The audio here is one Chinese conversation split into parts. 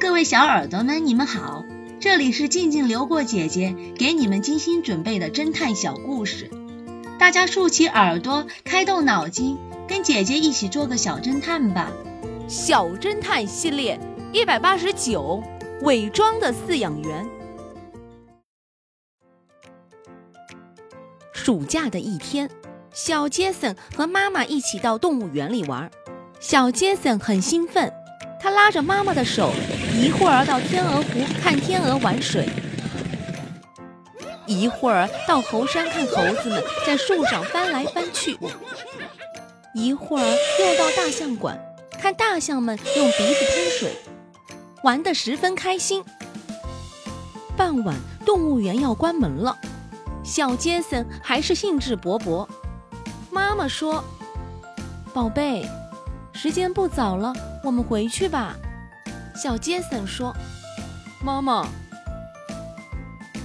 各位小耳朵们，你们好，这里是静静流过姐姐给你们精心准备的侦探小故事，大家竖起耳朵，开动脑筋，跟姐姐一起做个小侦探吧。小侦探系列一百八十九，伪装的饲养员。暑假的一天，小杰森和妈妈一起到动物园里玩。小杰森很兴奋，他拉着妈妈的手，一会儿到天鹅湖看天鹅玩水，一会儿到猴山看猴子们在树上翻来翻去，一会儿又到大象馆看大象们用鼻子喷水，玩得十分开心。傍晚，动物园要关门了。小杰森还是兴致勃勃。妈妈说：“宝贝，时间不早了，我们回去吧。”小杰森说：“妈妈，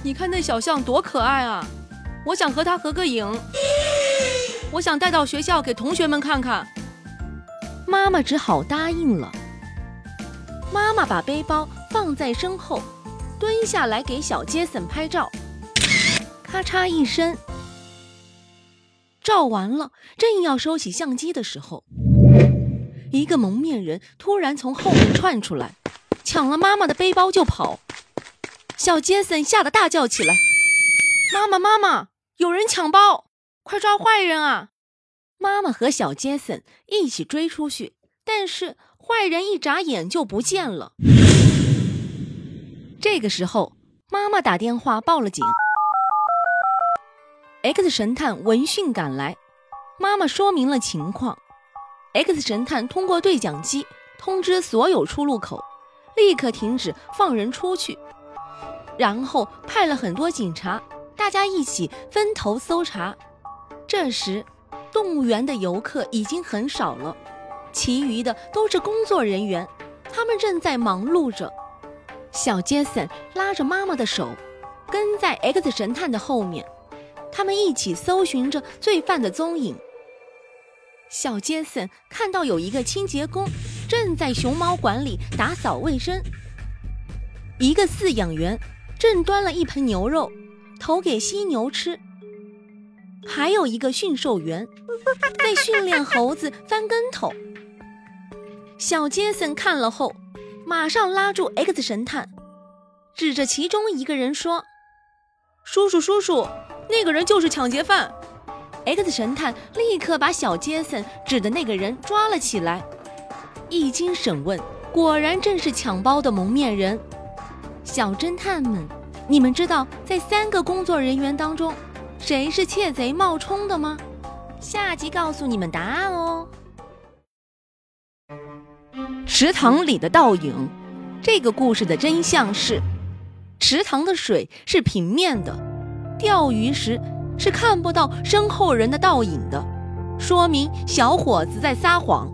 你看那小象多可爱啊！我想和它合个影，我想带到学校给同学们看看。”妈妈只好答应了。妈妈把背包放在身后，蹲下来给小杰森拍照。咔嚓一声，照完了，正要收起相机的时候，一个蒙面人突然从后面窜出来，抢了妈妈的背包就跑。小杰森吓得大叫起来：“妈妈，妈妈，有人抢包，快抓坏人啊！”妈妈和小杰森一起追出去，但是坏人一眨眼就不见了。这个时候，妈妈打电话报了警。X 神探闻讯赶来，妈妈说明了情况。X 神探通过对讲机通知所有出入口，立刻停止放人出去，然后派了很多警察，大家一起分头搜查。这时，动物园的游客已经很少了，其余的都是工作人员，他们正在忙碌着。小杰森拉着妈妈的手，跟在 X 神探的后面。他们一起搜寻着罪犯的踪影。小杰森看到有一个清洁工正在熊猫馆里打扫卫生，一个饲养员正端了一盆牛肉投给犀牛吃，还有一个驯兽员在训练猴子翻跟头。小杰森看了后，马上拉住 X 神探，指着其中一个人说：“叔叔，叔叔。”那个人就是抢劫犯，X 神探立刻把小杰森指的那个人抓了起来。一经审问，果然正是抢包的蒙面人。小侦探们，你们知道在三个工作人员当中，谁是窃贼冒充的吗？下集告诉你们答案哦。池塘里的倒影，这个故事的真相是，池塘的水是平面的。钓鱼时是看不到身后人的倒影的，说明小伙子在撒谎。